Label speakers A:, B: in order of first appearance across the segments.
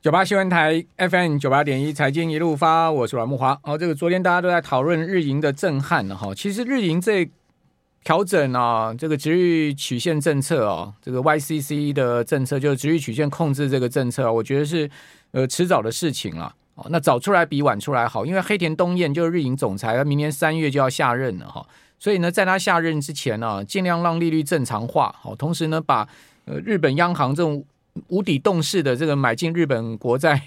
A: 九八新闻台 FM 九八点一财经一路发，我是阮慕华。哦，这个昨天大家都在讨论日银的震撼了哈。其实日银这调整啊，这个值域曲线政策哦，这个 YCC 的政策就是值域曲线控制这个政策，我觉得是呃迟早的事情了。哦，那早出来比晚出来好，因为黑田东彦就是日银总裁，他明年三月就要下任了哈。所以呢，在他下任之前呢，尽量让利率正常化。好，同时呢，把呃日本央行这种无底洞式的这个买进日本国债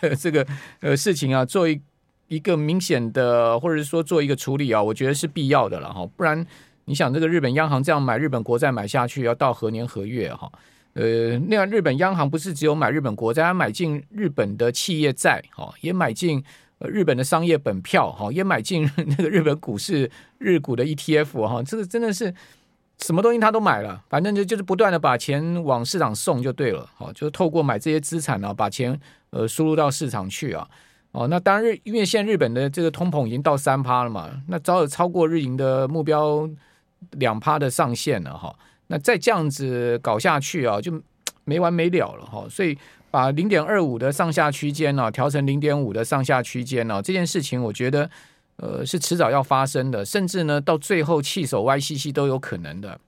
A: 的这个呃事情啊，做一一个明显的，或者是说做一个处理啊，我觉得是必要的了哈。不然你想，这个日本央行这样买日本国债买下去，要到何年何月哈？呃，那样日本央行不是只有买日本国债，它买进日本的企业债哈，也买进日本的商业本票哈，也买进 那个日本股市日股的 ETF 哈，这个真的是。什么东西他都买了，反正就就是不断的把钱往市场送就对了，好，就是透过买这些资产呢，把钱呃输入到市场去啊，哦，那当然日因为现在日本的这个通膨已经到三趴了嘛，那早有超过日银的目标两趴的上限了哈，那再这样子搞下去啊，就没完没了了哈，所以把零点二五的上下区间呢调成零点五的上下区间呢，这件事情我觉得。呃，是迟早要发生的，甚至呢，到最后弃守 YCC 都有可能的。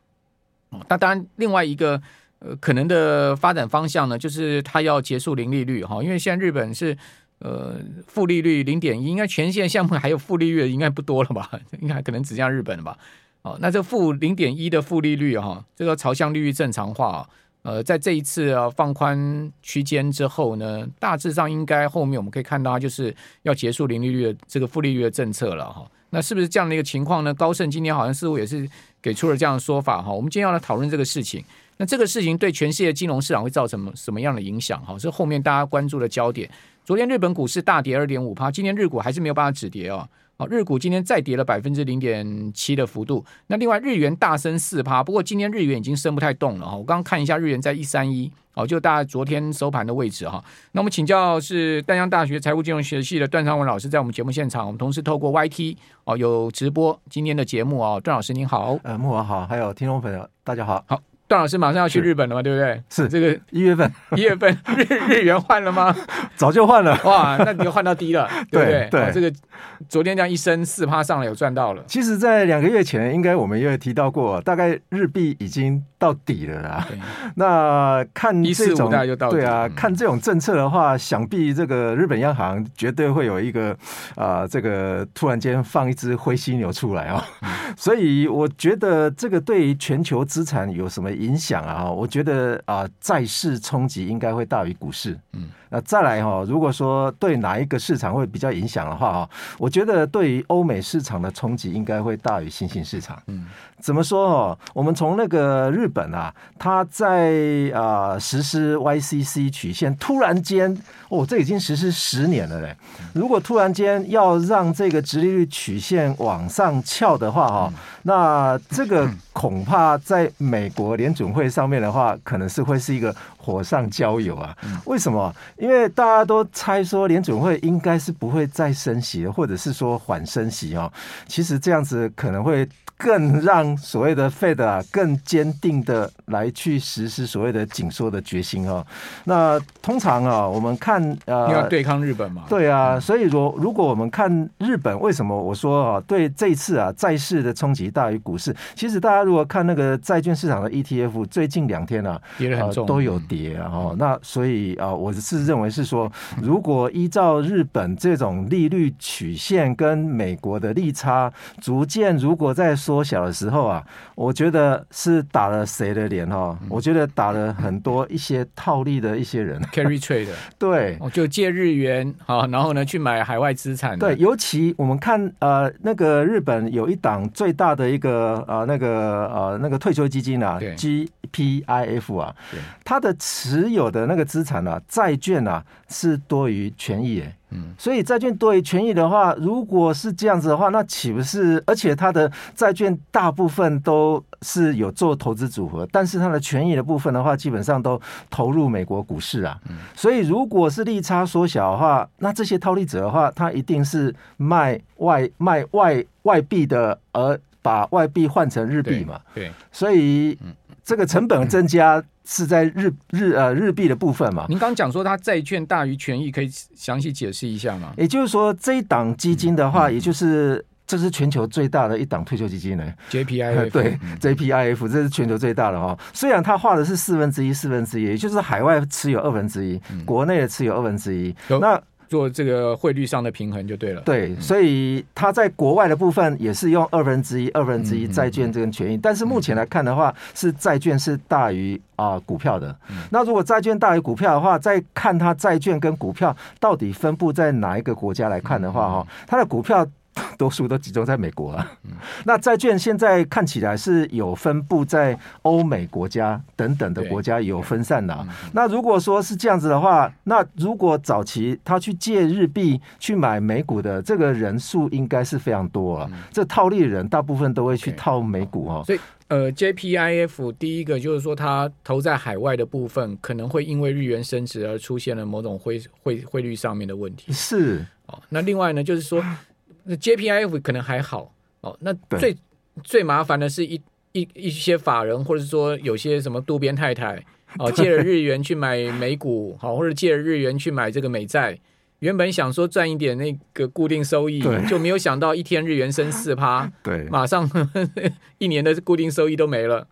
A: 那当然，另外一个呃可能的发展方向呢，就是它要结束零利率哈，因为现在日本是呃负利率零点一，应该全线项目还有负利率的应该不多了吧？应该可能只像日本了吧？哦，那这负零点一的负利率哈，这个朝向利率正常化。呃，在这一次啊放宽区间之后呢，大致上应该后面我们可以看到，它就是要结束零利率的这个负利率的政策了哈。那是不是这样的一个情况呢？高盛今天好像似乎也是给出了这样的说法哈。我们今天要来讨论这个事情，那这个事情对全世界金融市场会造成什么什么样的影响哈？是后面大家关注的焦点。昨天日本股市大跌二点五趴，今天日股还是没有办法止跌哦。好，日股今天再跌了百分之零点七的幅度。那另外日元大升四趴，不过今天日元已经升不太动了哈。我刚刚看一下日元在一三一，哦，就大家昨天收盘的位置哈。那我们请教是淡江大学财务金融学系的段昌文老师，在我们节目现场，我们同时透过 YT 哦有直播今天的节目哦。段老师您好，
B: 呃，木文好，还有听众朋友大家好，
A: 好。段老师马上要去日本了嘛，对不对？
B: 是
A: 这个
B: 一月份，
A: 一月份日日元换了吗？
B: 早就换了。
A: 哇，那你就换到低了，对不对？
B: 对，
A: 哦、这个昨天这样一升四趴上来，有赚到了。
B: 其实，在两个月前，应该我们也有提到过，大概日币已经到底了啦。对 那看这种
A: 大就到
B: 对啊，看这种政策的话，想必这个日本央行绝对会有一个啊、呃，这个突然间放一只灰犀牛出来哦。嗯、所以我觉得这个对于全球资产有什么影响啊？我觉得啊，债市冲击应该会大于股市。嗯，那再来哈，如果说对哪一个市场会比较影响的话哈，我觉得对于欧美市场的冲击应该会大于新兴市场。嗯，怎么说哦？我们从那个日本啊，它在啊实施 YCC 曲线，突然间哦，这已经实施十年了嘞。如果突然间要让这个直利率曲线往上翘的话哈，那这个恐怕在美国联准会上面的话，可能是会是一个。火上浇油啊！为什么？因为大家都猜说联准会应该是不会再升息，或者是说缓升息哦。其实这样子可能会更让所谓的 Fed 啊更坚定的来去实施所谓的紧缩的决心哦。那通常啊，我们看呃，
A: 要对抗日本嘛？
B: 对啊，所以如如果我们看日本，为什么我说啊，对这次啊债市的冲击大于股市？其实大家如果看那个债券市场的 ETF，最近两天啊，跌得很重，都有跌。然后，那所以啊，我是认为是说，如果依照日本这种利率曲线跟美国的利差逐渐如果在缩小的时候啊，我觉得是打了谁的脸哈？我觉得打了很多一些套利的一些人
A: ，carry trade 的，
B: 对，
A: 就借日元啊，然后呢去买海外资产。
B: 对，尤其我们看呃那个日本有一档最大的一个呃那个呃那个退休基金啊，GPIF 啊，它的。持有的那个资产啊，债券啊是多于权益，嗯，所以债券多于权益的话，如果是这样子的话，那岂不是？而且它的债券大部分都是有做投资组合，但是它的权益的部分的话，基本上都投入美国股市啊，所以如果是利差缩小的话，那这些套利者的话，他一定是卖外卖外外币的，而把外币换成日币嘛，对，所以。这个成本增加是在日日呃日币的部分嘛？
A: 您刚讲说它债券大于权益，可以详细解释一下吗？
B: 也就是说，这一档基金的话，也就是这是全球最大的一档退休基金呢。
A: JPIF
B: 对，JPIF 这是全球最大的哈。虽然它画的是四分之一四分之一，也就是海外持有二分之一，国内的持有二分之一。那
A: 做这个汇率上的平衡就对了。
B: 对，所以它在国外的部分也是用二分之一、二分之一债券这个权益，但是目前来看的话，是债券是大于啊股票的。那如果债券大于股票的话，再看它债券跟股票到底分布在哪一个国家来看的话，哈，它的股票。多数都集中在美国啊，那债券现在看起来是有分布在欧美国家等等的国家有分散的啊。那如果说是这样子的话，那如果早期他去借日币去买美股的这个人数应该是非常多啊。这套利的人大部分都会去套美股哦。
A: 所以呃，JPIF 第一个就是说，它投在海外的部分可能会因为日元升值而出现了某种汇汇汇率上面的问题。
B: 是
A: 哦，那另外呢，就是说。那 JPIF 可能还好哦，那最最麻烦的是一一一些法人，或者是说有些什么渡边太太哦，借了日元去买美股，好，或者借了日元去买这个美债，原本想说赚一点那个固定收益，就没有想到一天日元升四趴，对，马上 一年的固定收益都没了。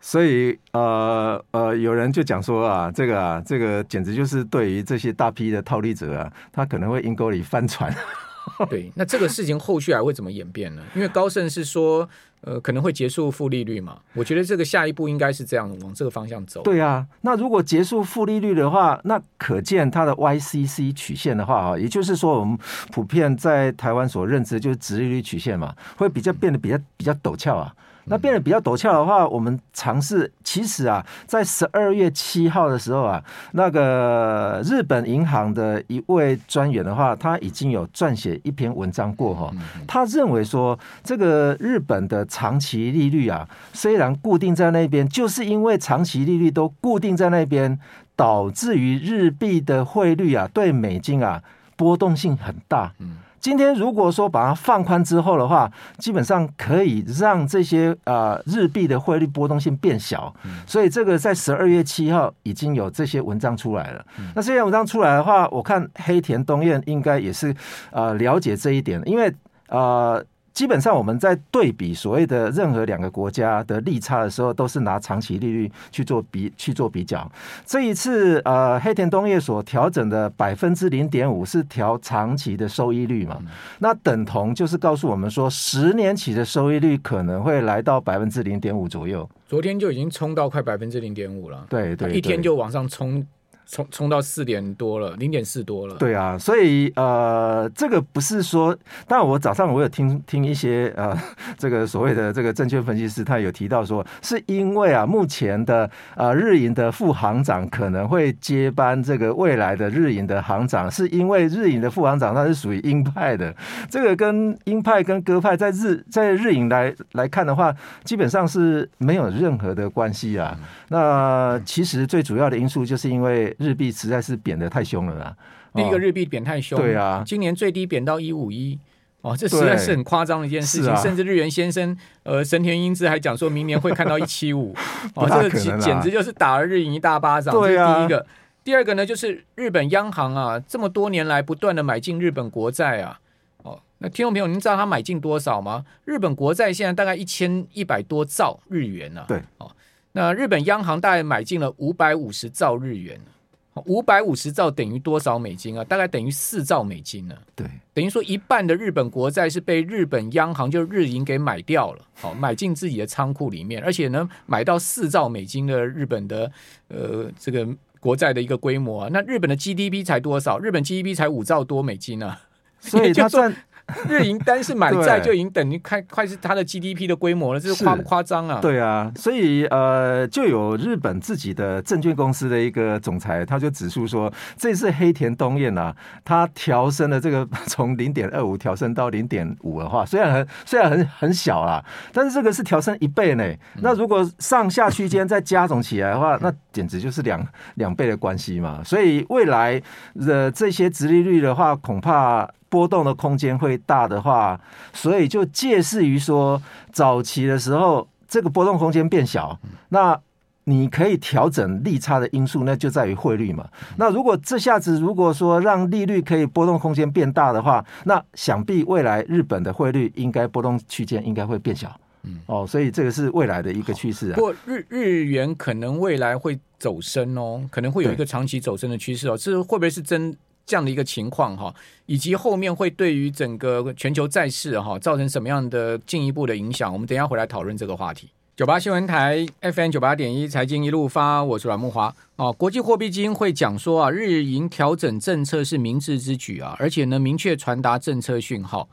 B: 所以呃呃，有人就讲说啊，这个啊，这个简直就是对于这些大批的套利者啊，他可能会阴沟里翻船。
A: 对，那这个事情后续还会怎么演变呢？因为高盛是说，呃，可能会结束负利率嘛。我觉得这个下一步应该是这样，往这个方向走。
B: 对啊，那如果结束负利率的话，那可见它的 YCC 曲线的话啊，也就是说，我们普遍在台湾所认知就是直利率曲线嘛，会比较变得比较比较陡峭啊。那变得比较陡峭的话，我们尝试其实啊，在十二月七号的时候啊，那个日本银行的一位专员的话，他已经有撰写一篇文章过哈，他认为说，这个日本的长期利率啊，虽然固定在那边，就是因为长期利率都固定在那边，导致于日币的汇率啊，对美金啊波动性很大。今天如果说把它放宽之后的话，基本上可以让这些呃日币的汇率波动性变小，所以这个在十二月七号已经有这些文章出来了。那这些文章出来的话，我看黑田东彦应该也是呃了解这一点，因为呃。基本上我们在对比所谓的任何两个国家的利差的时候，都是拿长期利率去做比去做比较。这一次呃，黑田东业所调整的百分之零点五是调长期的收益率嘛？那等同就是告诉我们说，十年期的收益率可能会来到百分之零点五左右。
A: 昨天就已经冲到快百分之零点五了。
B: 对对，对，
A: 一天就往上冲。冲冲到四点多了，零点四多了。
B: 对啊，所以呃，这个不是说，当然我早上我有听听一些呃，这个所谓的这个证券分析师，他有提到说，是因为啊，目前的呃日银的副行长可能会接班这个未来的日银的行长，是因为日银的副行长他是属于鹰派的，这个跟鹰派跟鸽派在日在日银来来看的话，基本上是没有任何的关系啊。那其实最主要的因素就是因为。日币实在是贬得太凶了啦！
A: 第一个日币贬太凶，
B: 对啊，
A: 今年最低贬到一五一哦，这实在是很夸张的一件事情。甚至日元先生呃神田英之还讲说明年会看到一七五 哦，这个简直就是打了日银一大巴掌。这是第一个，第二个呢，就是日本央行啊，这么多年来不断的买进日本国债啊，哦，那听众朋友，您知道他买进多少吗？日本国债现在大概一千一百多兆日元呢、啊。
B: 对，
A: 哦，那日本央行大概买进了五百五十兆日元。五百五十兆等于多少美金啊？大概等于四兆美金呢、啊。
B: 对，
A: 等于说一半的日本国债是被日本央行就日银给买掉了，好，买进自己的仓库里面，而且呢，买到四兆美金的日本的呃这个国债的一个规模啊。那日本的 GDP 才多少？日本 GDP 才五兆多美金啊，
B: 所以他赚。
A: 日银单是买债就已经等于快快是它的 GDP 的规模了，这是夸不夸张啊？
B: 对啊，所以呃，就有日本自己的证券公司的一个总裁，他就指出说，这次黑田东彦啊，他调升了这个 从零点二五调升到零点五的话，虽然很虽然很很小啦，但是这个是调升一倍呢。那如果上下区间再加总起来的话，那简直就是两两倍的关系嘛。所以未来的这些殖利率的话，恐怕。波动的空间会大的话，所以就借势于说，早期的时候这个波动空间变小，那你可以调整利差的因素，那就在于汇率嘛。那如果这下子如果说让利率可以波动空间变大的话，那想必未来日本的汇率应该波动区间应该会变小。嗯，哦，所以这个是未来的一个趋势啊。
A: 不过日日元可能未来会走升哦，可能会有一个长期走升的趋势哦。这会不会是真这样的一个情况哈？以及后面会对于整个全球债市哈造成什么样的进一步的影响？我们等下回来讨论这个话题。九八新闻台 FM 九八点一财经一路发，我是阮慕华哦。国际货币基金会讲说啊，日银调整政策是明智之举啊，而且呢明确传达政策讯号。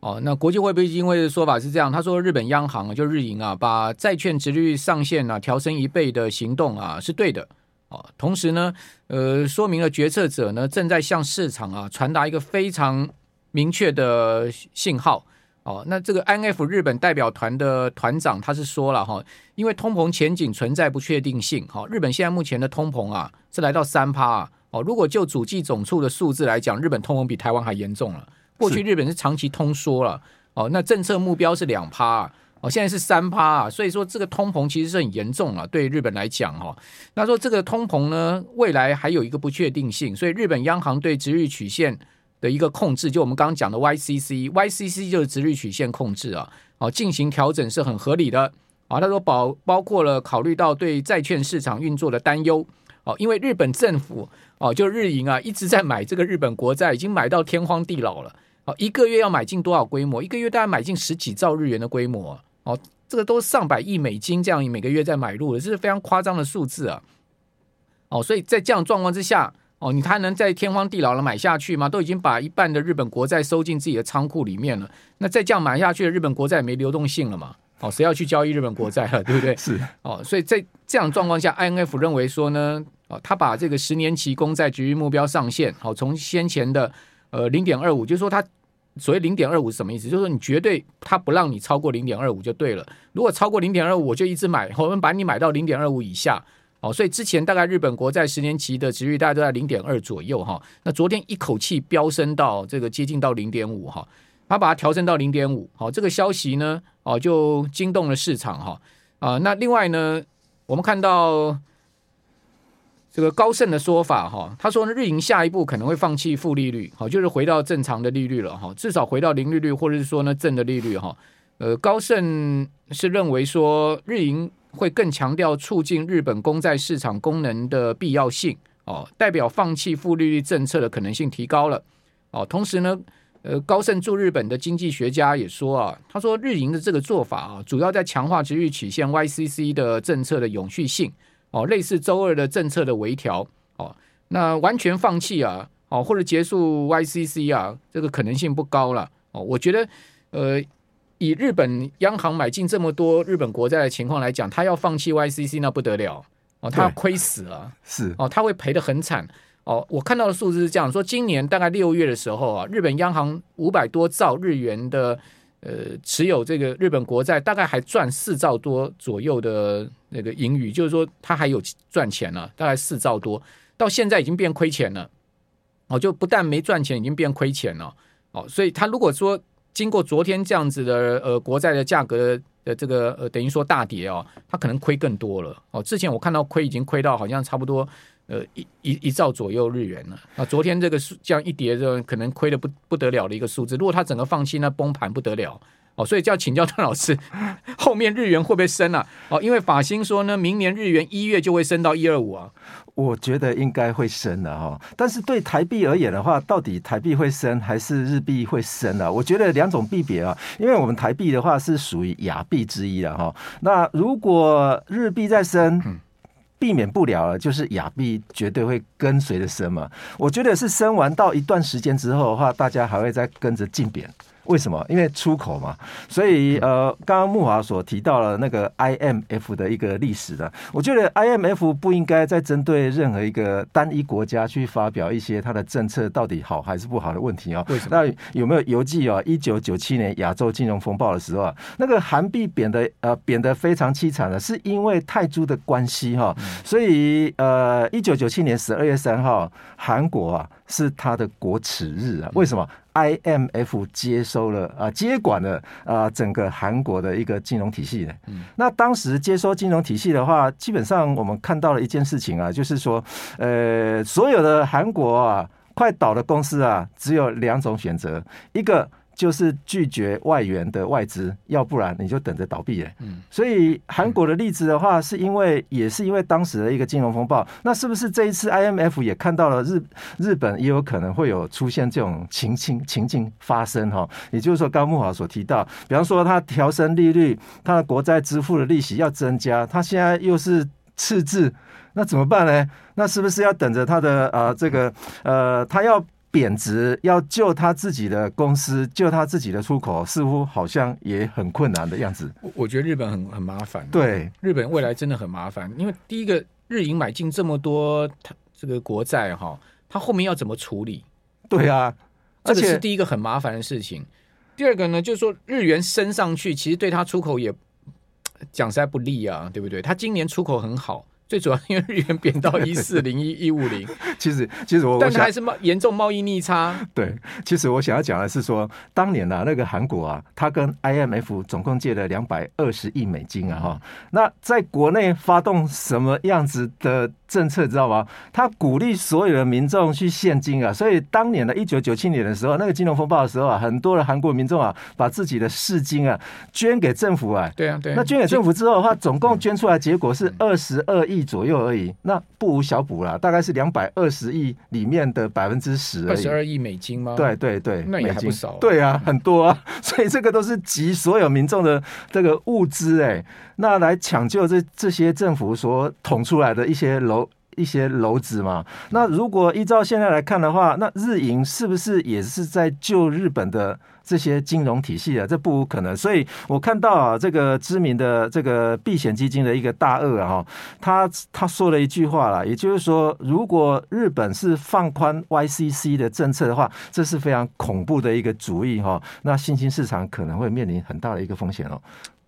A: 哦，那国际货币基金会的说法是这样，他说日本央行就日银啊，把债券殖率上限啊调升一倍的行动啊是对的。哦，同时呢，呃，说明了决策者呢正在向市场啊传达一个非常明确的信号。哦，那这个 IMF 日本代表团的团长他是说了哈，因为通膨前景存在不确定性，哈，日本现在目前的通膨啊是来到三趴啊，哦，如果就主计总处的数字来讲，日本通膨比台湾还严重了。过去日本是长期通缩了，哦，那政策目标是两趴，哦，现在是三趴啊，所以说这个通膨其实是很严重了，对日本来讲哈。那说这个通膨呢，未来还有一个不确定性，所以日本央行对殖利率曲线的一个控制，就我们刚刚讲的 YCC，YCC 就是殖利率曲线控制啊，哦，进行调整是很合理的啊。他说包包括了考虑到对债券市场运作的担忧，哦，因为日本政府哦，就日银啊一直在买这个日本国债，已经买到天荒地老了。哦，一个月要买进多少规模？一个月大概买进十几兆日元的规模哦，这个都是上百亿美金这样每个月在买入的，这是非常夸张的数字啊！哦，所以在这样状况之下，哦，你还能在天荒地老了买下去吗？都已经把一半的日本国债收进自己的仓库里面了，那再这样买下去的日本国债也没流动性了嘛？哦，谁要去交易日本国债了？对不对？
B: 是
A: 哦，所以在这样状况下，INF 认为说呢，哦，他把这个十年期公债局域目标上限，好，从先前的。呃，零点二五，就是说它所谓零点二五是什么意思？就是说你绝对它不让你超过零点二五就对了。如果超过零点二五，我就一直买，我们把你买到零点二五以下。哦，所以之前大概日本国债十年期的殖利率大概都在零点二左右哈。那昨天一口气飙升到这个接近到零点五哈，它把它调升到零点五。好，这个消息呢，哦就惊动了市场哈。啊，那另外呢，我们看到。这个高盛的说法哈，他说呢，日银下一步可能会放弃负利率，好，就是回到正常的利率了哈，至少回到零利率，或者是说呢正的利率哈。呃，高盛是认为说，日银会更强调促进日本公债市场功能的必要性哦，代表放弃负利率政策的可能性提高了哦。同时呢，呃，高盛驻日本的经济学家也说啊，他说日银的这个做法啊，主要在强化殖利率曲线 YCC 的政策的永续性。哦，类似周二的政策的微调，哦，那完全放弃啊，哦，或者结束 YCC 啊，这个可能性不高了。哦，我觉得，呃，以日本央行买进这么多日本国债的情况来讲，他要放弃 YCC 那不得了，哦，他要亏死了，
B: 是，
A: 哦，他会赔得很惨。哦，我看到的数字是这样说，今年大概六月的时候啊，日本央行五百多兆日元的。呃，持有这个日本国债大概还赚四兆多左右的那个盈余，就是说它还有赚钱了，大概四兆多，到现在已经变亏钱了。哦，就不但没赚钱，已经变亏钱了。哦，所以他如果说经过昨天这样子的呃国债的价格的这个呃等于说大跌哦，他可能亏更多了。哦，之前我看到亏已经亏到好像差不多。呃，一一一兆左右日元了。啊，昨天这个数这样一跌，就可能亏的不不得了的一个数字。如果它整个放弃，那崩盘不得了。哦，所以就要请教段老师，后面日元会不会升啊？哦，因为法新说呢，明年日元一月就会升到一二五啊。
B: 我觉得应该会升的哈。但是对台币而言的话，到底台币会升还是日币会升啊？我觉得两种币别啊，因为我们台币的话是属于亚币之一的哈。那如果日币在升，嗯避免不了了，就是亚币绝对会跟随着升嘛。我觉得是升完到一段时间之后的话，大家还会再跟着进贬。为什么？因为出口嘛，所以呃，刚刚木华所提到了那个 IMF 的一个历史的，我觉得 IMF 不应该再针对任何一个单一国家去发表一些它的政策到底好还是不好的问题哦。
A: 为什么？
B: 那有没有犹记哦？一九九七年亚洲金融风暴的时候啊，那个韩币贬的呃贬的非常凄惨的，是因为泰铢的关系哈。所以呃，一九九七年十二月三号，韩国啊。是它的国耻日啊！为什么？IMF 接收了啊，接管了啊，整个韩国的一个金融体系呢？嗯那当时接收金融体系的话，基本上我们看到了一件事情啊，就是说，呃，所有的韩国啊，快倒的公司啊，只有两种选择，一个。就是拒绝外援的外资，要不然你就等着倒闭哎。嗯，所以韩国的例子的话，是因为也是因为当时的一个金融风暴。那是不是这一次 IMF 也看到了日日本也有可能会有出现这种情情情境发生哈？也就是说，刚木华所提到，比方说他调升利率，他的国债支付的利息要增加，他现在又是赤字，那怎么办呢？那是不是要等着他的呃这个呃他要？贬值要救他自己的公司，救他自己的出口，似乎好像也很困难的样子。
A: 我我觉得日本很很麻烦。
B: 对，
A: 日本未来真的很麻烦，因为第一个日银买进这么多这个国债哈，他后面要怎么处理？
B: 对啊，
A: 这个是第一个很麻烦的事情。第二个呢，就是说日元升上去，其实对他出口也讲实在不利啊，对不对？他今年出口很好。最主要因为日元贬到一四零一一五零，
B: 其实其实我
A: 但是还是贸严重贸易逆差。
B: 对，其实我想要讲的是说，当年呢、啊，那个韩国啊，他跟 IMF 总共借了两百二十亿美金啊，哈，那在国内发动什么样子的政策，知道吗？他鼓励所有的民众去现金啊，所以当年的一九九七年的时候，那个金融风暴的时候啊，很多的韩国民众啊，把自己的市金啊捐给政府啊，
A: 对啊，对，
B: 那捐给政府之后的话，总共捐出来结果是二十二亿。左右而已，那不无小补啦，大概是两百二十亿里面的百分之十，
A: 二十二亿美金吗？
B: 对对对，
A: 那也还不少啊。
B: 对啊，很多啊，所以这个都是集所有民众的这个物资哎，那来抢救这这些政府所捅出来的一些篓一些篓子嘛。那如果依照现在来看的话，那日银是不是也是在救日本的？这些金融体系啊，这不可能。所以我看到啊，这个知名的这个避险基金的一个大鳄啊，他他说了一句话啦，也就是说，如果日本是放宽 YCC 的政策的话，这是非常恐怖的一个主意哈。那新兴市场可能会面临很大的一个风险哦。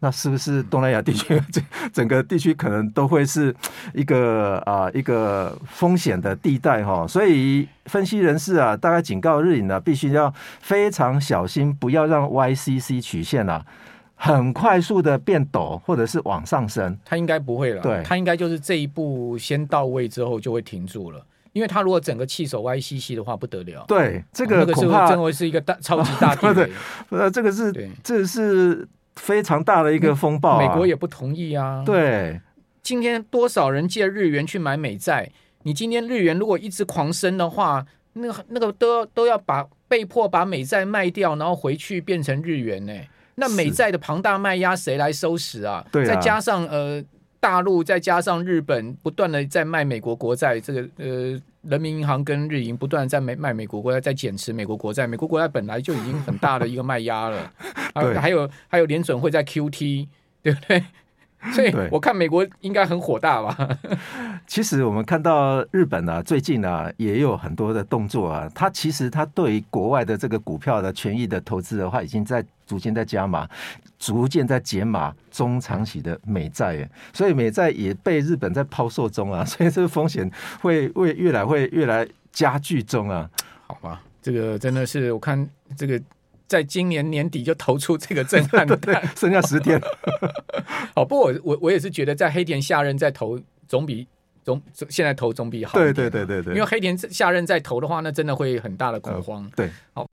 B: 那是不是东南亚地区这整个地区可能都会是一个啊一个风险的地带哈？所以分析人士啊，大概警告日影呢，必须要非常小心，不要让 YCC 曲线啊很快速的变陡或者是往上升。
A: 它应该不会了，对，它应该就是这一步先到位之后就会停住了，因为它如果整个气手 YCC 的话不得了。
B: 对，这个恐怕
A: 认为是一个大超级大地雷。
B: 呃，这个是，这是。非常大的一个风暴，啊，
A: 美国也不同意啊。
B: 对，
A: 今天多少人借日元去买美债？你今天日元如果一直狂升的话，那个那个都都要把被迫把美债卖掉，然后回去变成日元呢？那美债的庞大卖压谁来收拾啊？对啊，再加上呃大陆，再加上日本不断的在卖美国国债，这个呃。人民银行跟日银不断在卖卖美国国债，在减持美国国债。美国国债本来就已经很大的一个卖压了，对还有 还有联准会在 QT，对不对？所以我看美国应该很火大吧。
B: 其实我们看到日本呢、啊，最近呢、啊、也有很多的动作啊。它其实它对于国外的这个股票的权益的投资的话，已经在逐渐在加码，逐渐在减码中长期的美债。所以美债也被日本在抛售中啊。所以这个风险会会越来会越来加剧中啊。
A: 好吧，这个真的是我看这个。在今年年底就投出这个震撼 弹，
B: 剩下十天。
A: 好，不过我我我也是觉得，在黑田下任再投总比总现在投总比好。
B: 对对对对对，
A: 因为黑田下任再投的话，那真的会很大的恐慌。
B: 呃、对，
A: 好。